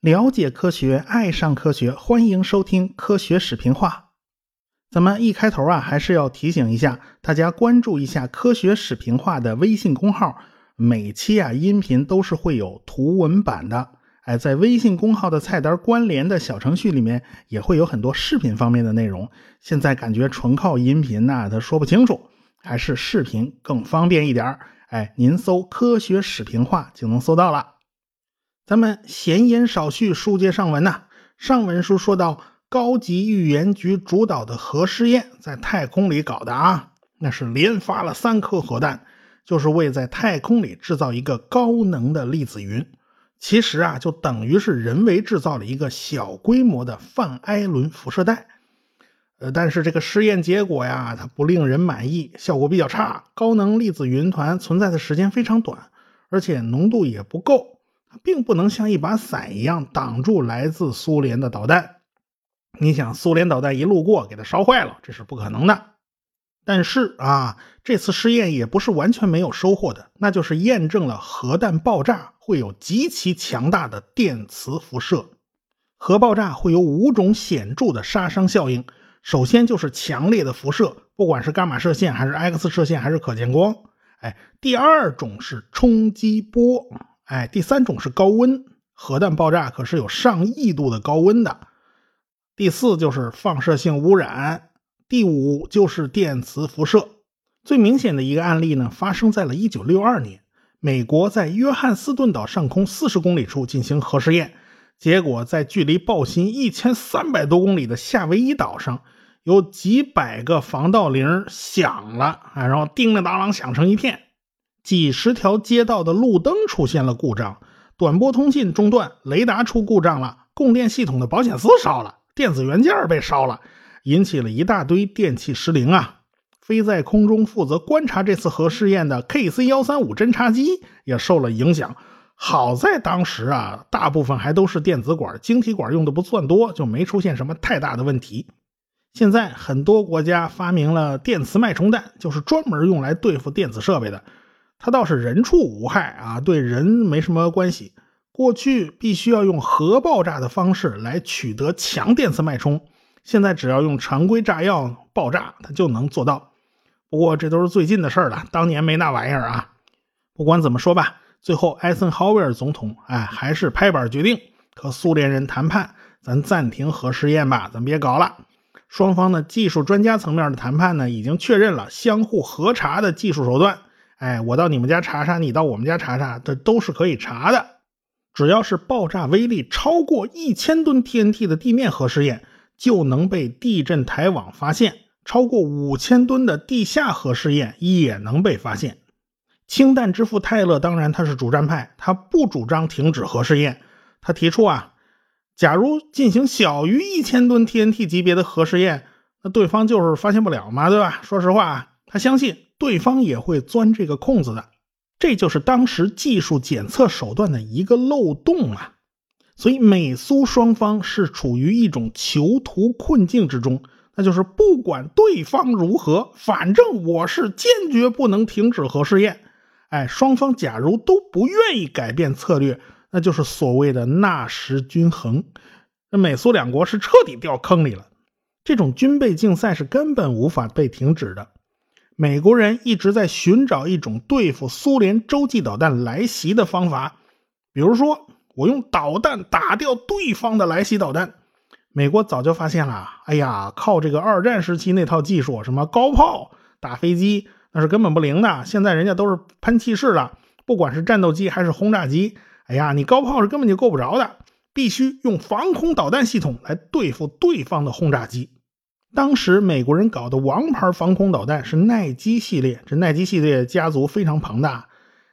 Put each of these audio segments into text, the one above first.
了解科学，爱上科学，欢迎收听《科学视频化》。咱们一开头啊，还是要提醒一下大家，关注一下《科学视频化》的微信公号。每期啊，音频都是会有图文版的。哎，在微信公号的菜单关联的小程序里面，也会有很多视频方面的内容。现在感觉纯靠音频呐，他说不清楚，还是视频更方便一点哎，您搜《科学视频化》就能搜到了。咱们闲言少叙，书接上文呐。上文书说到。高级预言局主导的核试验在太空里搞的啊，那是连发了三颗核弹，就是为在太空里制造一个高能的粒子云。其实啊，就等于是人为制造了一个小规模的范艾伦辐射带。呃，但是这个试验结果呀，它不令人满意，效果比较差。高能粒子云团存在的时间非常短，而且浓度也不够，它并不能像一把伞一样挡住来自苏联的导弹。你想，苏联导弹一路过，给它烧坏了，这是不可能的。但是啊，这次试验也不是完全没有收获的，那就是验证了核弹爆炸会有极其强大的电磁辐射。核爆炸会有五种显著的杀伤效应，首先就是强烈的辐射，不管是伽马射线还是 X 射线还是可见光。哎，第二种是冲击波，哎，第三种是高温。核弹爆炸可是有上亿度的高温的。第四就是放射性污染，第五就是电磁辐射。最明显的一个案例呢，发生在了1962年，美国在约翰斯顿岛上空40公里处进行核试验，结果在距离爆心1300多公里的夏威夷岛上，有几百个防盗铃响了啊，然后叮铃当啷响成一片，几十条街道的路灯出现了故障，短波通信中断，雷达出故障了，供电系统的保险丝烧了。电子元件被烧了，引起了一大堆电器失灵啊！飞在空中负责观察这次核试验的 KC 幺三五侦察机也受了影响。好在当时啊，大部分还都是电子管，晶体管用的不算多，就没出现什么太大的问题。现在很多国家发明了电磁脉冲弹，就是专门用来对付电子设备的。它倒是人畜无害啊，对人没什么关系。过去必须要用核爆炸的方式来取得强电磁脉冲，现在只要用常规炸药爆炸，它就能做到。不过这都是最近的事儿了，当年没那玩意儿啊。不管怎么说吧，最后艾森豪威尔总统哎还是拍板决定和苏联人谈判，咱暂停核试验吧，咱别搞了。双方的技术专家层面的谈判呢，已经确认了相互核查的技术手段。哎，我到你们家查查，你到我们家查查，这都是可以查的。只要是爆炸威力超过一千吨 TNT 的地面核试验，就能被地震台网发现；超过五千吨的地下核试验也能被发现。氢弹之父泰勒当然他是主战派，他不主张停止核试验。他提出啊，假如进行小于一千吨 TNT 级别的核试验，那对方就是发现不了嘛，对吧？说实话啊，他相信对方也会钻这个空子的。这就是当时技术检测手段的一个漏洞啊，所以美苏双方是处于一种囚徒困境之中，那就是不管对方如何，反正我是坚决不能停止核试验。哎，双方假如都不愿意改变策略，那就是所谓的纳什均衡，那美苏两国是彻底掉坑里了。这种军备竞赛是根本无法被停止的。美国人一直在寻找一种对付苏联洲际导弹来袭的方法，比如说，我用导弹打掉对方的来袭导弹。美国早就发现了，哎呀，靠这个二战时期那套技术，什么高炮打飞机，那是根本不灵的。现在人家都是喷气式的，不管是战斗机还是轰炸机，哎呀，你高炮是根本就够不着的，必须用防空导弹系统来对付对方的轰炸机。当时美国人搞的王牌防空导弹是耐基系列，这耐基系列家族非常庞大。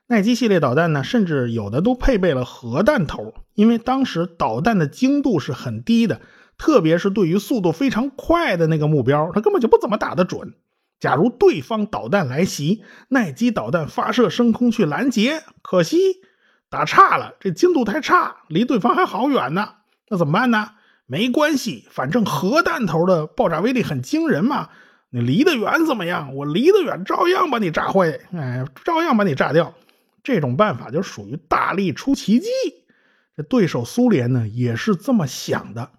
耐基系列导弹呢，甚至有的都配备了核弹头，因为当时导弹的精度是很低的，特别是对于速度非常快的那个目标，它根本就不怎么打得准。假如对方导弹来袭，耐基导弹发射升空去拦截，可惜打差了，这精度太差，离对方还好远呢。那怎么办呢？没关系，反正核弹头的爆炸威力很惊人嘛。你离得远怎么样？我离得远照样把你炸坏，哎，照样把你炸掉。这种办法就属于大力出奇迹。这对手苏联呢，也是这么想的。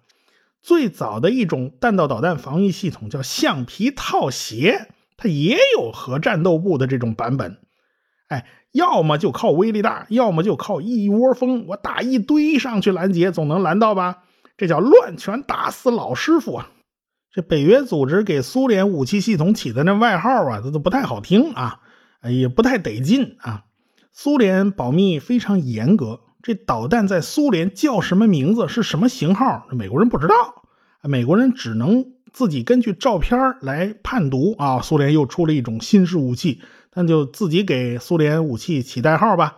最早的一种弹道导弹防御系统叫橡皮套鞋，它也有核战斗部的这种版本。哎，要么就靠威力大，要么就靠一窝蜂，我打一堆上去拦截，总能拦到吧？这叫乱拳打死老师傅啊！这北约组织给苏联武器系统起的那外号啊，这都不太好听啊，也不太得劲啊。苏联保密非常严格。这导弹在苏联叫什么名字？是什么型号？美国人不知道，美国人只能自己根据照片来判读啊。苏联又出了一种新式武器，那就自己给苏联武器起代号吧。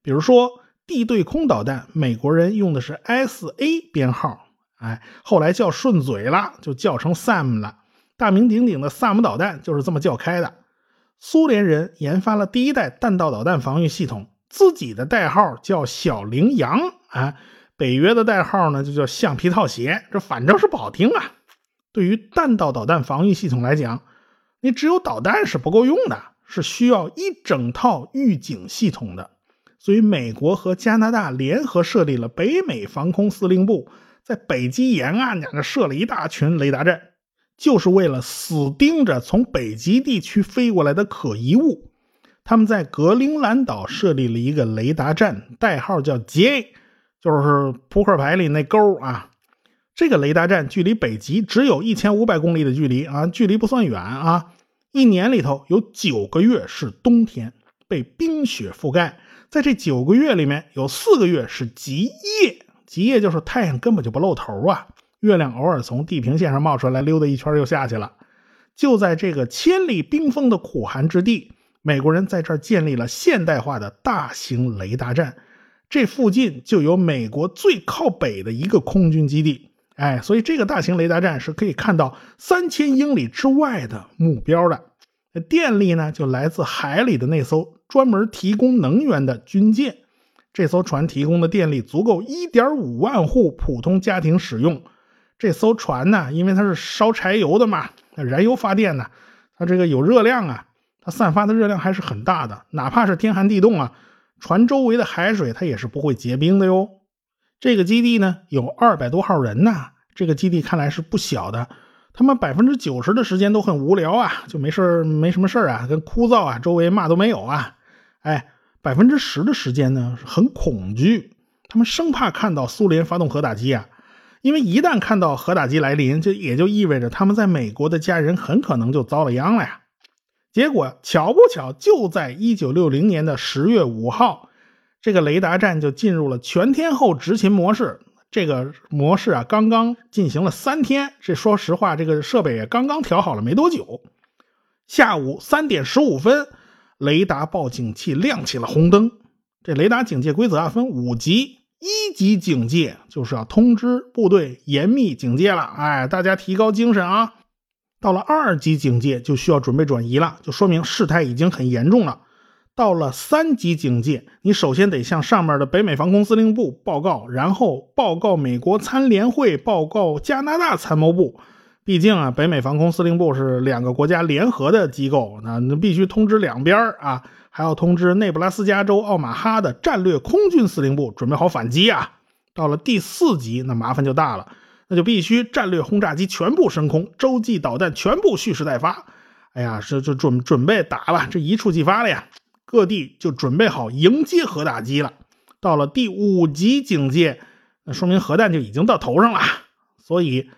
比如说地对空导弹，美国人用的是 S A 编号，哎，后来叫顺嘴了，就叫成 SAM 了。大名鼎鼎的萨姆导弹就是这么叫开的。苏联人研发了第一代弹道导弹防御系统。自己的代号叫小羚羊啊，北约的代号呢就叫橡皮套鞋，这反正是不好听啊。对于弹道导弹防御系统来讲，你只有导弹是不够用的，是需要一整套预警系统的。所以，美国和加拿大联合设立了北美防空司令部，在北极沿岸呢设了一大群雷达站，就是为了死盯着从北极地区飞过来的可疑物。他们在格陵兰岛设立了一个雷达站，代号叫 J，就是扑克牌里那勾啊。这个雷达站距离北极只有一千五百公里的距离啊，距离不算远啊。一年里头有九个月是冬天，被冰雪覆盖。在这九个月里面，有四个月是极夜，极夜就是太阳根本就不露头啊，月亮偶尔从地平线上冒出来溜达一圈又下去了。就在这个千里冰封的苦寒之地。美国人在这儿建立了现代化的大型雷达站，这附近就有美国最靠北的一个空军基地。哎，所以这个大型雷达站是可以看到三千英里之外的目标的。电力呢，就来自海里的那艘专门提供能源的军舰。这艘船提供的电力足够一点五万户普通家庭使用。这艘船呢，因为它是烧柴油的嘛，燃油发电呢，它这个有热量啊。它散发的热量还是很大的，哪怕是天寒地冻啊，船周围的海水它也是不会结冰的哟。这个基地呢有二百多号人呐，这个基地看来是不小的。他们百分之九十的时间都很无聊啊，就没事没什么事啊，跟枯燥啊，周围嘛都没有啊。哎，百分之十的时间呢很恐惧，他们生怕看到苏联发动核打击啊，因为一旦看到核打击来临，这也就意味着他们在美国的家人很可能就遭了殃了呀。结果巧不巧，就在一九六零年的十月五号，这个雷达站就进入了全天候执勤模式。这个模式啊，刚刚进行了三天。这说实话，这个设备也刚刚调好了没多久。下午三点十五分，雷达报警器亮起了红灯。这雷达警戒规则啊，分五级。一级警戒就是要通知部队严密警戒了。哎，大家提高精神啊！到了二级警戒就需要准备转移了，就说明事态已经很严重了。到了三级警戒，你首先得向上面的北美防空司令部报告，然后报告美国参联会，报告加拿大参谋部。毕竟啊，北美防空司令部是两个国家联合的机构，那那必须通知两边啊，还要通知内布拉斯加州奥马哈的战略空军司令部，准备好反击啊。到了第四级，那麻烦就大了。那就必须战略轰炸机全部升空，洲际导弹全部蓄势待发。哎呀，这就准准备打了，这一触即发了呀！各地就准备好迎接核打击了。到了第五级警戒，那说明核弹就已经到头上了。所以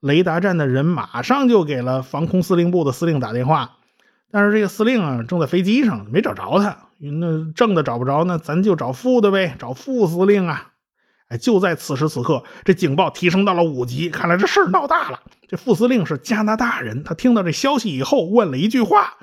雷达站的人马上就给了防空司令部的司令打电话，但是这个司令啊正在飞机上，没找着他。那正的找不着，那咱就找副的呗，找副司令啊。哎，就在此时此刻，这警报提升到了五级，看来这事儿闹大了。这副司令是加拿大人，他听到这消息以后问了一句话：“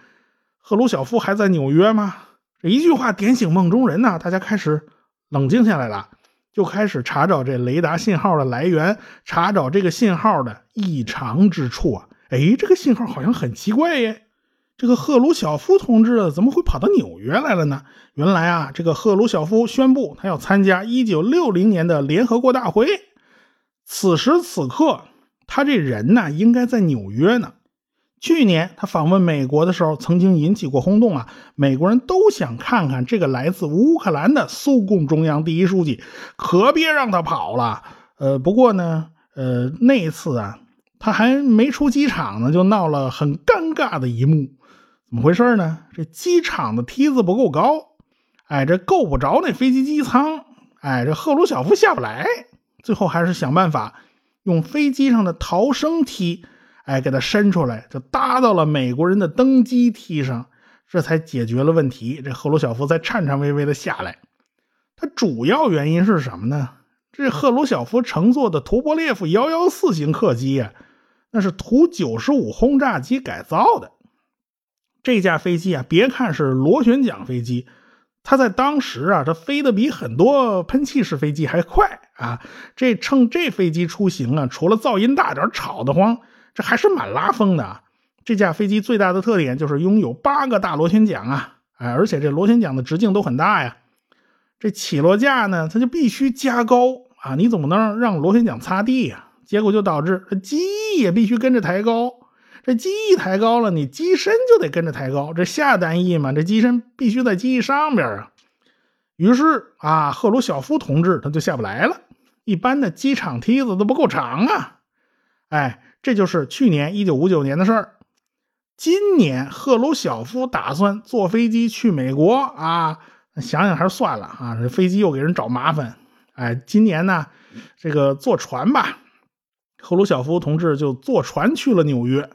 赫鲁晓夫还在纽约吗？”这一句话点醒梦中人呐，大家开始冷静下来了，就开始查找这雷达信号的来源，查找这个信号的异常之处啊。哎，这个信号好像很奇怪耶。这个赫鲁晓夫同志怎么会跑到纽约来了呢？原来啊，这个赫鲁晓夫宣布他要参加一九六零年的联合国大会。此时此刻，他这人呢应该在纽约呢。去年他访问美国的时候，曾经引起过轰动啊！美国人都想看看这个来自乌克兰的苏共中央第一书记，可别让他跑了。呃，不过呢，呃，那一次啊，他还没出机场呢，就闹了很尴尬的一幕。怎么回事呢？这机场的梯子不够高，哎，这够不着那飞机机舱，哎，这赫鲁晓夫下不来，最后还是想办法用飞机上的逃生梯。哎，给他伸出来，就搭到了美国人的登机梯上，这才解决了问题。这赫鲁晓夫才颤颤巍巍的下来。他主要原因是什么呢？这赫鲁晓夫乘坐的图波列夫幺幺四型客机啊，那是图九十五轰炸机改造的。这架飞机啊，别看是螺旋桨飞机，它在当时啊，它飞得比很多喷气式飞机还快啊。这乘这飞机出行啊，除了噪音大点、吵得慌。这还是蛮拉风的啊。这架飞机最大的特点就是拥有八个大螺旋桨啊，哎，而且这螺旋桨的直径都很大呀。这起落架呢，它就必须加高啊，你怎么能让螺旋桨擦地呀。结果就导致这机翼也必须跟着抬高。这机翼抬高了，你机身就得跟着抬高。这下单翼嘛，这机身必须在机翼上边啊。于是啊，赫鲁晓夫同志他就下不来了。一般的机场梯子都不够长啊，哎。这就是去年一九五九年的事儿。今年赫鲁晓夫打算坐飞机去美国啊，想想还是算了啊，这飞机又给人找麻烦。哎，今年呢，这个坐船吧，赫鲁晓夫同志就坐船去了纽约。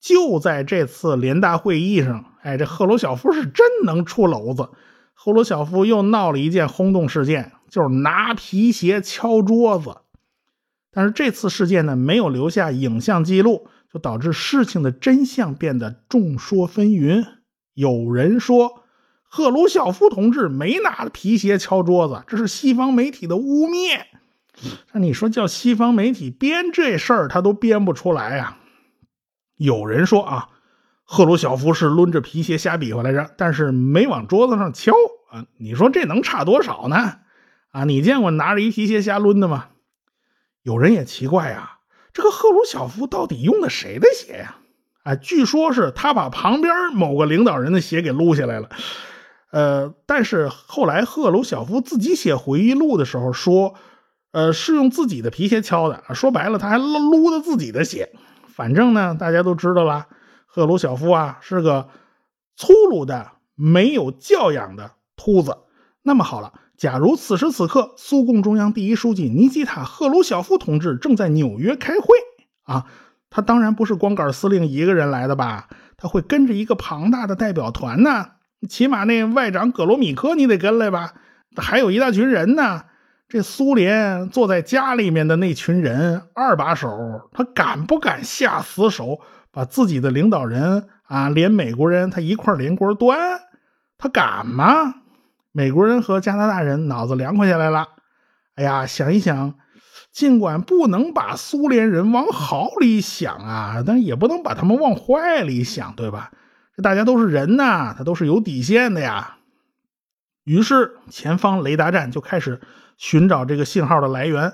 就在这次联大会议上，哎，这赫鲁晓夫是真能出篓子。赫鲁晓夫又闹了一件轰动事件，就是拿皮鞋敲桌子。但是这次事件呢，没有留下影像记录，就导致事情的真相变得众说纷纭。有人说赫鲁晓夫同志没拿皮鞋敲桌子，这是西方媒体的污蔑。那你说叫西方媒体编这事儿，他都编不出来呀。有人说啊，赫鲁晓夫是抡着皮鞋瞎比划来着，但是没往桌子上敲啊。你说这能差多少呢？啊，你见过拿着一皮鞋瞎抡的吗？有人也奇怪呀，这个赫鲁晓夫到底用的谁的鞋呀？啊，据说是他把旁边某个领导人的鞋给撸下来了。呃，但是后来赫鲁晓夫自己写回忆录的时候说，呃，是用自己的皮鞋敲的。说白了，他还撸撸的自己的鞋。反正呢，大家都知道了，赫鲁晓夫啊是个粗鲁的、没有教养的秃子。那么好了。假如此时此刻，苏共中央第一书记尼基塔·赫鲁晓夫同志正在纽约开会啊，他当然不是光杆司令一个人来的吧？他会跟着一个庞大的代表团呢，起码那外长葛罗米科你得跟来吧？还有一大群人呢。这苏联坐在家里面的那群人，二把手，他敢不敢下死手，把自己的领导人啊，连美国人他一块连锅端？他敢吗？美国人和加拿大人脑子凉快下来了。哎呀，想一想，尽管不能把苏联人往好里想啊，但也不能把他们往坏里想，对吧？这大家都是人呐，他都是有底线的呀。于是，前方雷达站就开始寻找这个信号的来源。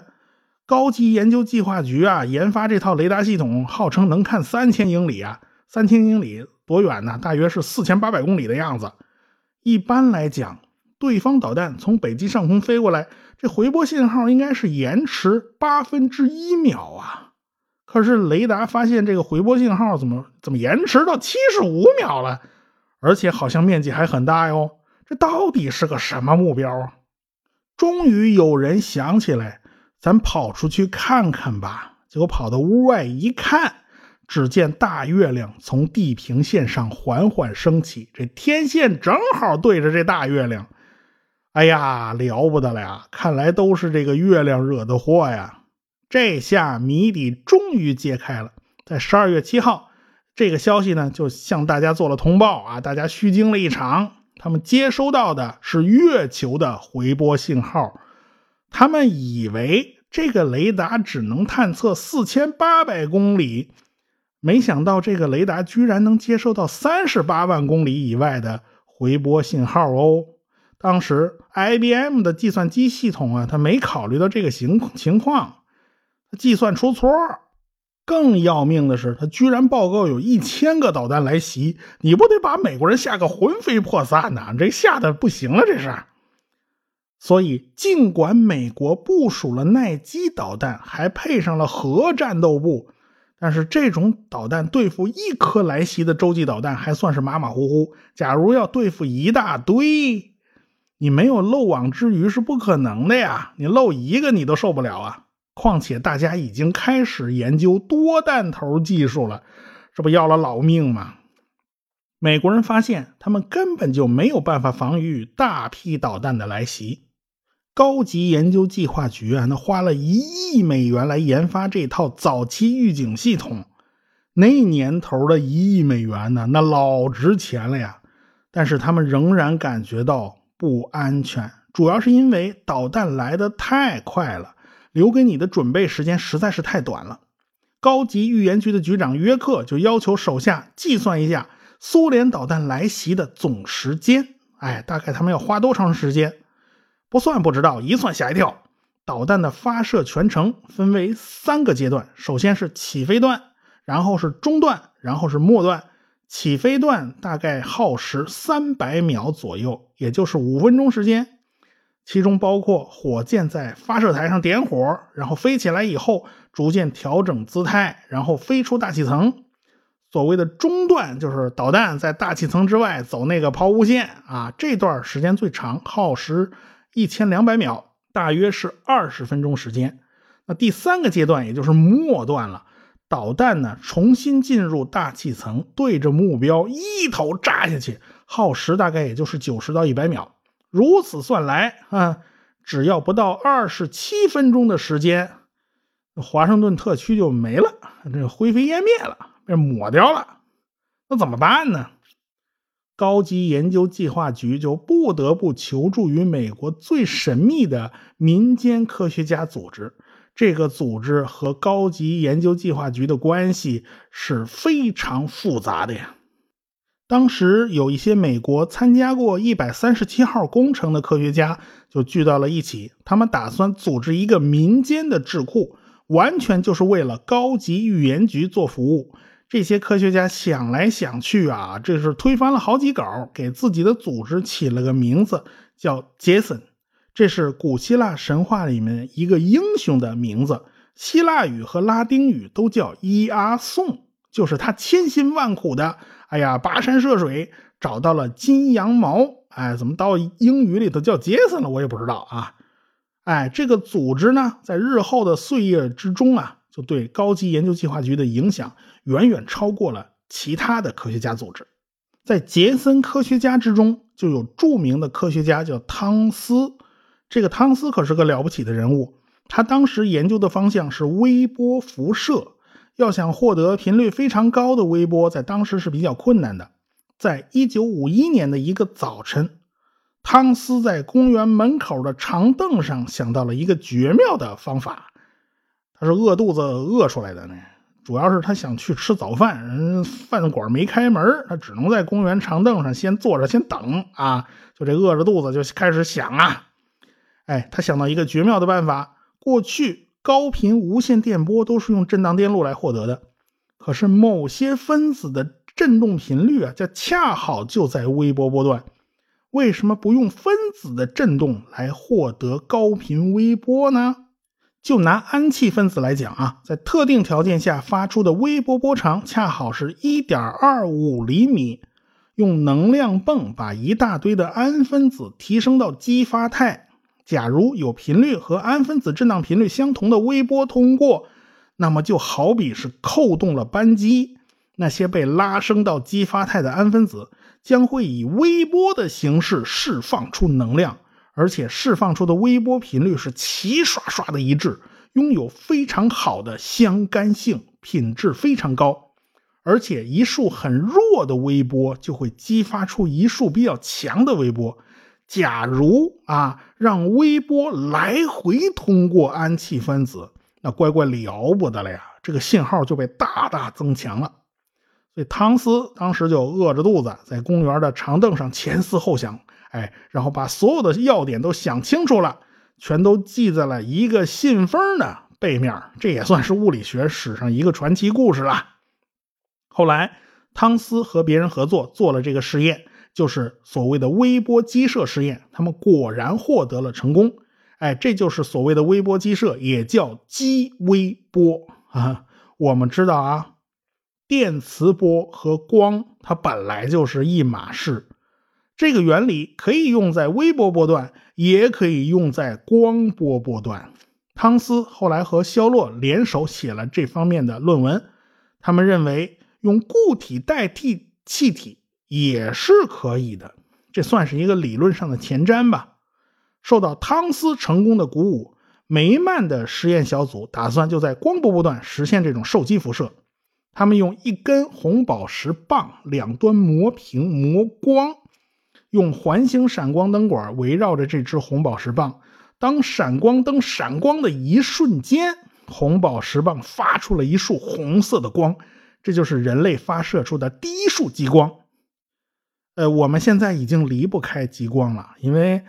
高级研究计划局啊，研发这套雷达系统，号称能看三千英里啊，三千英里多远呢？大约是四千八百公里的样子。一般来讲。对方导弹从北极上空飞过来，这回波信号应该是延迟八分之一秒啊！可是雷达发现这个回波信号怎么怎么延迟到七十五秒了，而且好像面积还很大哟！这到底是个什么目标啊？终于有人想起来，咱跑出去看看吧。结果跑到屋外一看，只见大月亮从地平线上缓缓升起，这天线正好对着这大月亮。哎呀，了不得了呀！看来都是这个月亮惹的祸呀。这下谜底终于揭开了。在十二月七号，这个消息呢就向大家做了通报啊，大家虚惊了一场。他们接收到的是月球的回波信号，他们以为这个雷达只能探测四千八百公里，没想到这个雷达居然能接收到三十八万公里以外的回波信号哦。当时 IBM 的计算机系统啊，它没考虑到这个情情况，计算出错更要命的是，他居然报告有一千个导弹来袭，你不得把美国人吓个魂飞魄散呐？这吓得不行了，这是。所以，尽管美国部署了耐基导弹，还配上了核战斗部，但是这种导弹对付一颗来袭的洲际导弹还算是马马虎虎。假如要对付一大堆，你没有漏网之鱼是不可能的呀！你漏一个你都受不了啊！况且大家已经开始研究多弹头技术了，这不要了老命吗？美国人发现他们根本就没有办法防御大批导弹的来袭。高级研究计划局啊，那花了一亿美元来研发这套早期预警系统，那年头的一亿美元呢，那老值钱了呀。但是他们仍然感觉到不安全，主要是因为导弹来的太快了。留给你的准备时间实在是太短了。高级预言局的局长约克就要求手下计算一下苏联导弹来袭的总时间。哎，大概他们要花多长时间？不算不知道，一算吓一跳。导弹的发射全程分为三个阶段，首先是起飞段，然后是中段，然后是末段。起飞段大概耗时三百秒左右，也就是五分钟时间。其中包括火箭在发射台上点火，然后飞起来以后逐渐调整姿态，然后飞出大气层。所谓的中段就是导弹在大气层之外走那个抛物线啊，这段时间最长，耗时一千两百秒，大约是二十分钟时间。那第三个阶段也就是末段了，导弹呢重新进入大气层，对着目标一头扎下去，耗时大概也就是九十到一百秒。如此算来啊，只要不到二十七分钟的时间，华盛顿特区就没了，这灰飞烟灭了，被抹掉了。那怎么办呢？高级研究计划局就不得不求助于美国最神秘的民间科学家组织。这个组织和高级研究计划局的关系是非常复杂的呀。当时有一些美国参加过一百三十七号工程的科学家就聚到了一起，他们打算组织一个民间的智库，完全就是为了高级预言局做服务。这些科学家想来想去啊，这是推翻了好几稿，给自己的组织起了个名字叫杰森，这是古希腊神话里面一个英雄的名字，希腊语和拉丁语都叫伊阿宋，就是他千辛万苦的。哎呀，跋山涉水找到了金羊毛，哎，怎么到英语里头叫杰森了？我也不知道啊。哎，这个组织呢，在日后的岁月之中啊，就对高级研究计划局的影响远远超过了其他的科学家组织。在杰森科学家之中，就有著名的科学家叫汤斯。这个汤斯可是个了不起的人物，他当时研究的方向是微波辐射。要想获得频率非常高的微波，在当时是比较困难的。在一九五一年的一个早晨，汤斯在公园门口的长凳上想到了一个绝妙的方法。他是饿肚子饿出来的呢，主要是他想去吃早饭，人饭馆没开门，他只能在公园长凳上先坐着，先等啊。就这饿着肚子就开始想啊，哎，他想到一个绝妙的办法，过去。高频无线电波都是用振荡电路来获得的，可是某些分子的振动频率啊，这恰好就在微波波段。为什么不用分子的振动来获得高频微波呢？就拿氨气分子来讲啊，在特定条件下发出的微波波长恰好是1.25厘米。用能量泵把一大堆的氨分子提升到激发态。假如有频率和氨分子振荡频率相同的微波通过，那么就好比是扣动了扳机，那些被拉升到激发态的氨分子将会以微波的形式释放出能量，而且释放出的微波频率是齐刷刷的一致，拥有非常好的相干性，品质非常高，而且一束很弱的微波就会激发出一束比较强的微波。假如啊，让微波来回通过氨气分子，那乖乖了不得了呀！这个信号就被大大增强了。所以汤斯当时就饿着肚子，在公园的长凳上前思后想，哎，然后把所有的要点都想清楚了，全都记在了一个信封的背面，这也算是物理学史上一个传奇故事了。后来，汤斯和别人合作做了这个试验，就是所谓的微波激射试验。他们果然获得了成功。哎，这就是所谓的微波激射，也叫激微波啊。我们知道啊，电磁波和光它本来就是一码事。这个原理可以用在微波波段，也可以用在光波波段。汤斯后来和肖洛联手写了这方面的论文。他们认为用固体代替气体也是可以的，这算是一个理论上的前瞻吧。受到汤斯成功的鼓舞，梅曼的实验小组打算就在光波波段实现这种受激辐射。他们用一根红宝石棒，两端磨平磨光。用环形闪光灯管围绕着这只红宝石棒，当闪光灯闪光的一瞬间，红宝石棒发出了一束红色的光，这就是人类发射出的第一束激光。呃，我们现在已经离不开激光了，因为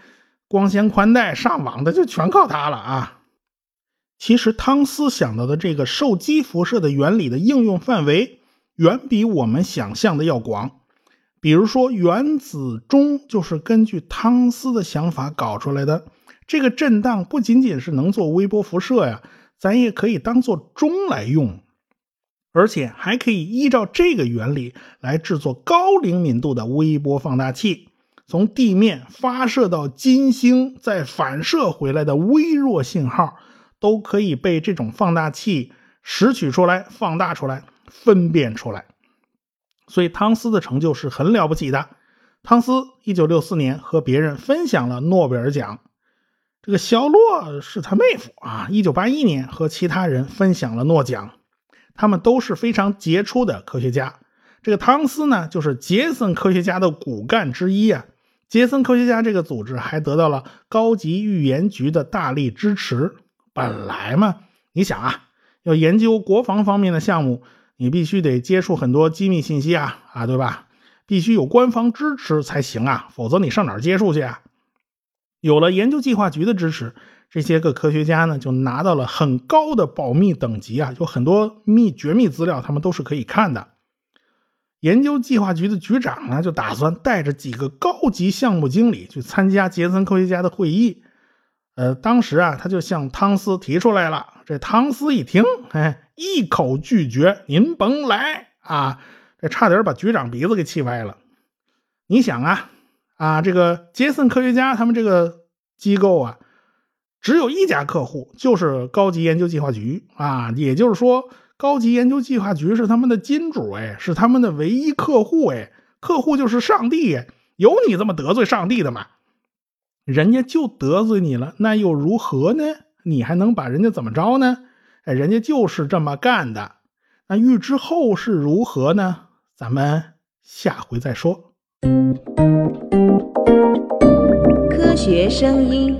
光纤宽带上网的就全靠它了啊。其实汤斯想到的这个受激辐射的原理的应用范围，远比我们想象的要广。比如说，原子钟就是根据汤斯的想法搞出来的。这个震荡不仅仅是能做微波辐射呀，咱也可以当做钟来用，而且还可以依照这个原理来制作高灵敏度的微波放大器。从地面发射到金星再反射回来的微弱信号，都可以被这种放大器拾取出来、放大出来、分辨出来。所以汤斯的成就是很了不起的。汤斯一九六四年和别人分享了诺贝尔奖，这个肖洛是他妹夫啊。一九八一年和其他人分享了诺奖，他们都是非常杰出的科学家。这个汤斯呢，就是杰森科学家的骨干之一啊。杰森科学家这个组织还得到了高级预言局的大力支持。本来嘛，你想啊，要研究国防方面的项目。你必须得接触很多机密信息啊啊，对吧？必须有官方支持才行啊，否则你上哪儿接触去啊？有了研究计划局的支持，这些个科学家呢就拿到了很高的保密等级啊，有很多密绝密资料，他们都是可以看的。研究计划局的局长呢就打算带着几个高级项目经理去参加杰森科学家的会议。呃，当时啊，他就向汤斯提出来了。这汤斯一听，哎。一口拒绝，您甭来啊！这差点把局长鼻子给气歪了。你想啊，啊，这个杰森科学家他们这个机构啊，只有一家客户，就是高级研究计划局啊。也就是说，高级研究计划局是他们的金主，哎，是他们的唯一客户，哎，客户就是上帝，有你这么得罪上帝的吗？人家就得罪你了，那又如何呢？你还能把人家怎么着呢？哎，人家就是这么干的。那预知后事如何呢？咱们下回再说。科学声音。